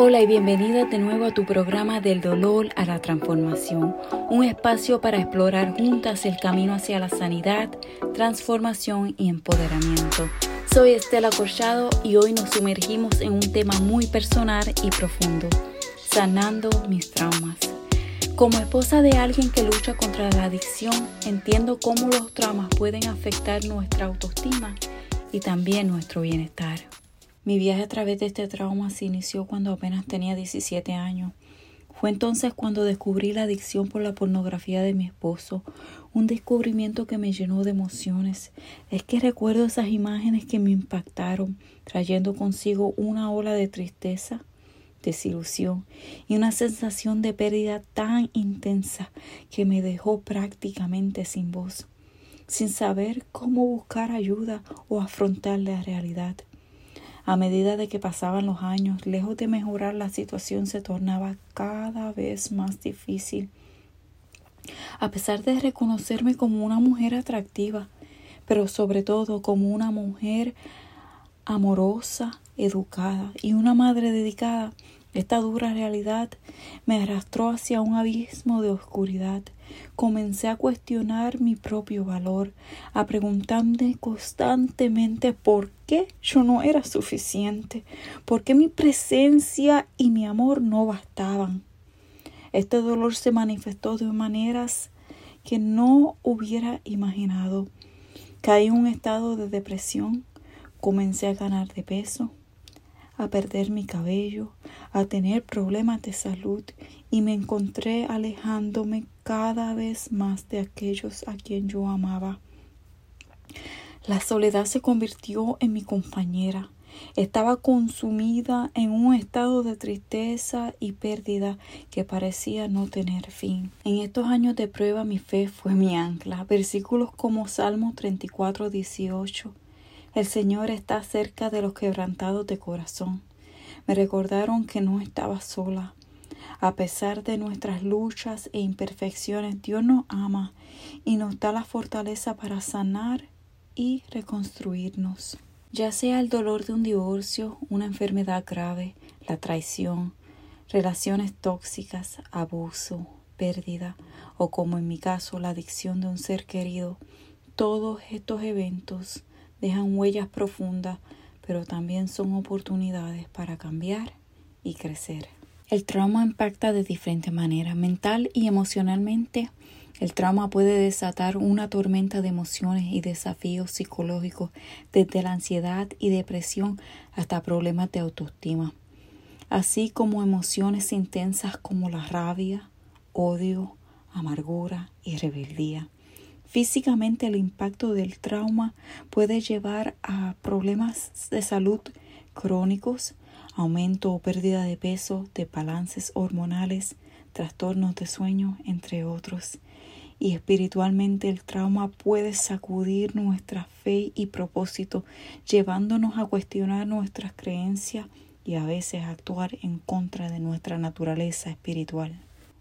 Hola y bienvenida de nuevo a tu programa del dolor a la transformación, un espacio para explorar juntas el camino hacia la sanidad, transformación y empoderamiento. Soy Estela Corchado y hoy nos sumergimos en un tema muy personal y profundo, sanando mis traumas. Como esposa de alguien que lucha contra la adicción, entiendo cómo los traumas pueden afectar nuestra autoestima y también nuestro bienestar. Mi viaje a través de este trauma se inició cuando apenas tenía 17 años. Fue entonces cuando descubrí la adicción por la pornografía de mi esposo, un descubrimiento que me llenó de emociones. Es que recuerdo esas imágenes que me impactaron, trayendo consigo una ola de tristeza, desilusión y una sensación de pérdida tan intensa que me dejó prácticamente sin voz, sin saber cómo buscar ayuda o afrontar la realidad. A medida de que pasaban los años, lejos de mejorar, la situación se tornaba cada vez más difícil. A pesar de reconocerme como una mujer atractiva, pero sobre todo como una mujer amorosa, educada y una madre dedicada, esta dura realidad me arrastró hacia un abismo de oscuridad. Comencé a cuestionar mi propio valor, a preguntarme constantemente por qué yo no era suficiente, por qué mi presencia y mi amor no bastaban. Este dolor se manifestó de maneras que no hubiera imaginado. Caí en un estado de depresión, comencé a ganar de peso, a perder mi cabello, a tener problemas de salud y me encontré alejándome cada vez más de aquellos a quien yo amaba. La soledad se convirtió en mi compañera. Estaba consumida en un estado de tristeza y pérdida que parecía no tener fin. En estos años de prueba mi fe fue mi ancla. Versículos como Salmo 34, 18 el Señor está cerca de los quebrantados de corazón. Me recordaron que no estaba sola. A pesar de nuestras luchas e imperfecciones, Dios nos ama y nos da la fortaleza para sanar y reconstruirnos. Ya sea el dolor de un divorcio, una enfermedad grave, la traición, relaciones tóxicas, abuso, pérdida o como en mi caso la adicción de un ser querido, todos estos eventos dejan huellas profundas, pero también son oportunidades para cambiar y crecer. El trauma impacta de diferentes maneras, mental y emocionalmente. El trauma puede desatar una tormenta de emociones y desafíos psicológicos, desde la ansiedad y depresión hasta problemas de autoestima, así como emociones intensas como la rabia, odio, amargura y rebeldía. Físicamente el impacto del trauma puede llevar a problemas de salud crónicos, aumento o pérdida de peso, de balances hormonales, trastornos de sueño, entre otros. Y espiritualmente el trauma puede sacudir nuestra fe y propósito, llevándonos a cuestionar nuestras creencias y a veces actuar en contra de nuestra naturaleza espiritual.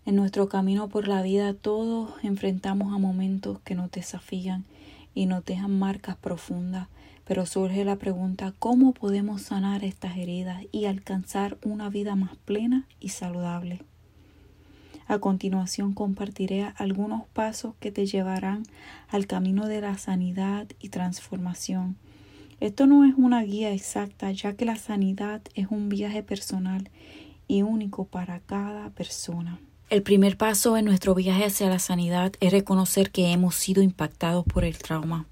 En nuestro camino por la vida todos enfrentamos a momentos que nos desafían y nos dejan marcas profundas, pero surge la pregunta ¿cómo podemos sanar estas heridas y alcanzar una vida más plena y saludable? A continuación compartiré algunos pasos que te llevarán al camino de la sanidad y transformación. Esto no es una guía exacta, ya que la sanidad es un viaje personal y único para cada persona. El primer paso en nuestro viaje hacia la sanidad es reconocer que hemos sido impactados por el trauma.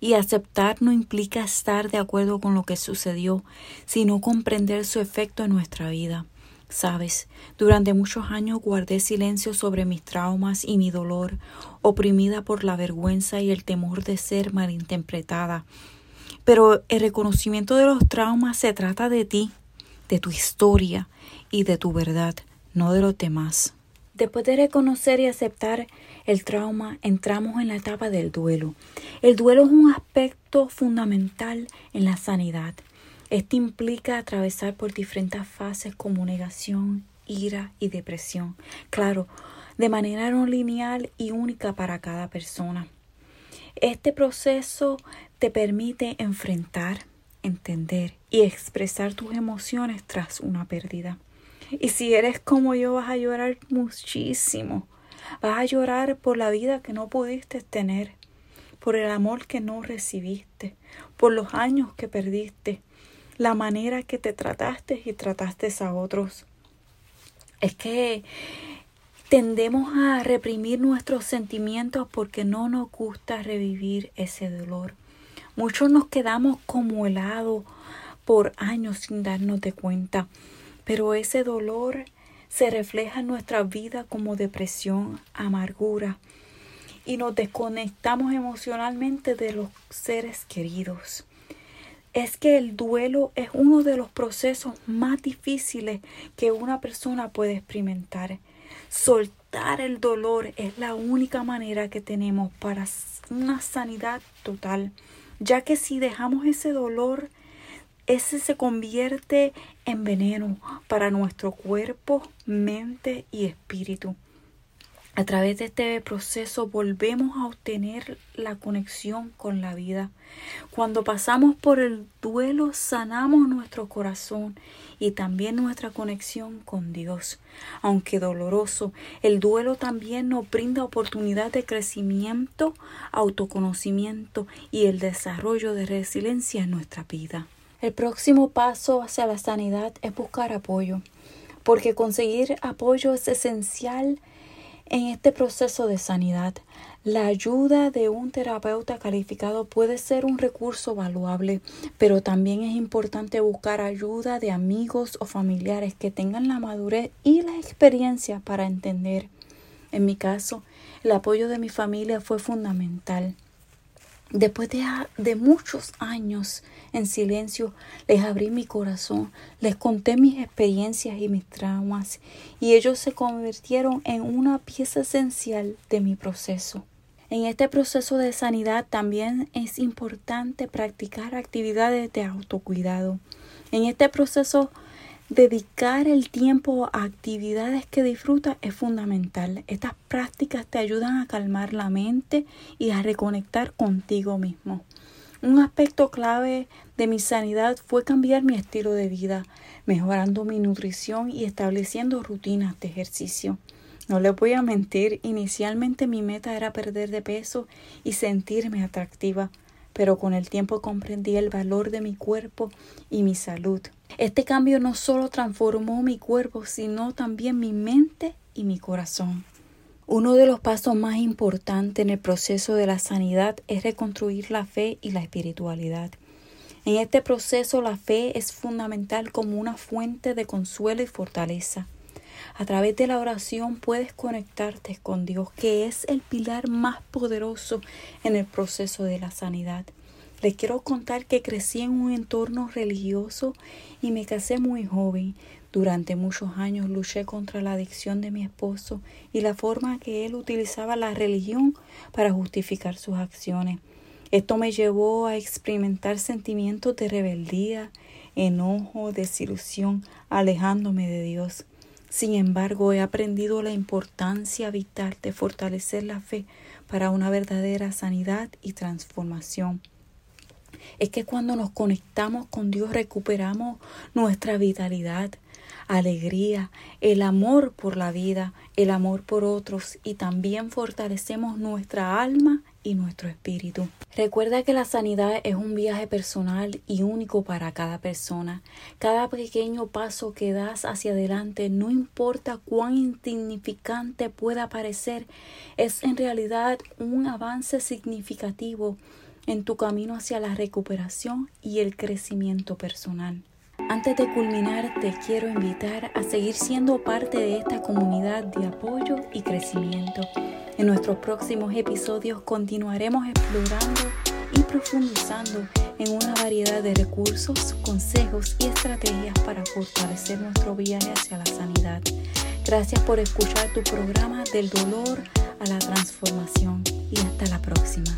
Y aceptar no implica estar de acuerdo con lo que sucedió, sino comprender su efecto en nuestra vida. Sabes, durante muchos años guardé silencio sobre mis traumas y mi dolor, oprimida por la vergüenza y el temor de ser malinterpretada. Pero el reconocimiento de los traumas se trata de ti, de tu historia y de tu verdad, no de los demás. Después de reconocer y aceptar el trauma, entramos en la etapa del duelo. El duelo es un aspecto fundamental en la sanidad. Este implica atravesar por diferentes fases como negación, ira y depresión. Claro, de manera no lineal y única para cada persona. Este proceso te permite enfrentar, entender y expresar tus emociones tras una pérdida. Y si eres como yo, vas a llorar muchísimo. Vas a llorar por la vida que no pudiste tener, por el amor que no recibiste, por los años que perdiste, la manera que te trataste y trataste a otros. Es que tendemos a reprimir nuestros sentimientos porque no nos gusta revivir ese dolor. Muchos nos quedamos como helados por años sin darnos de cuenta, pero ese dolor se refleja en nuestra vida como depresión, amargura y nos desconectamos emocionalmente de los seres queridos. Es que el duelo es uno de los procesos más difíciles que una persona puede experimentar. Soltar el dolor es la única manera que tenemos para una sanidad total ya que si dejamos ese dolor, ese se convierte en veneno para nuestro cuerpo, mente y espíritu. A través de este proceso volvemos a obtener la conexión con la vida. Cuando pasamos por el duelo sanamos nuestro corazón y también nuestra conexión con Dios. Aunque doloroso, el duelo también nos brinda oportunidad de crecimiento, autoconocimiento y el desarrollo de resiliencia en nuestra vida. El próximo paso hacia la sanidad es buscar apoyo, porque conseguir apoyo es esencial en este proceso de sanidad, la ayuda de un terapeuta calificado puede ser un recurso valuable, pero también es importante buscar ayuda de amigos o familiares que tengan la madurez y la experiencia para entender. En mi caso, el apoyo de mi familia fue fundamental. Después de, muchos años en silencio, les abrí mi corazón, les conté mis experiencias y mis traumas, y ellos se convirtieron en una pieza esencial de mi proceso. En este proceso de sanidad también es importante practicar actividades de autocuidado. En este proceso Dedicar el tiempo a actividades que disfrutas es fundamental. Estas prácticas te ayudan a calmar la mente y a reconectar contigo mismo. Un aspecto clave de mi sanidad fue cambiar mi estilo de vida, mejorando mi nutrición y estableciendo rutinas de ejercicio. No les voy a mentir, inicialmente mi meta era perder de peso y sentirme atractiva, pero con el tiempo comprendí el valor de mi cuerpo y mi salud. Este cambio no solo transformó mi cuerpo, sino también mi mente y mi corazón. Uno de los pasos más importantes en el proceso de la sanidad es reconstruir la fe y la espiritualidad. En este proceso la fe es fundamental como una fuente de consuelo y fortaleza. A través de la oración puedes conectarte con Dios, que es el pilar más poderoso en el proceso de la sanidad. Les quiero contar que crecí en un entorno religioso y me casé muy joven. Durante muchos años luché contra la adicción de mi esposo y la forma que él utilizaba la religión para justificar sus acciones. Esto me llevó a experimentar sentimientos de rebeldía, enojo, desilusión, alejándome de Dios. Sin embargo, he aprendido la importancia vital de fortalecer la fe para una verdadera sanidad y transformación es que cuando nos conectamos con Dios recuperamos nuestra vitalidad, alegría, el amor por la vida, el amor por otros y también fortalecemos nuestra alma y nuestro espíritu. Recuerda que la sanidad es un viaje personal y único para cada persona. Cada pequeño paso que das hacia adelante, no importa cuán insignificante pueda parecer, es en realidad un avance significativo en tu camino hacia la recuperación y el crecimiento personal. Antes de culminar, te quiero invitar a seguir siendo parte de esta comunidad de apoyo y crecimiento. En nuestros próximos episodios continuaremos explorando y profundizando en una variedad de recursos, consejos y estrategias para fortalecer nuestro viaje hacia la sanidad. Gracias por escuchar tu programa del dolor a la transformación y hasta la próxima.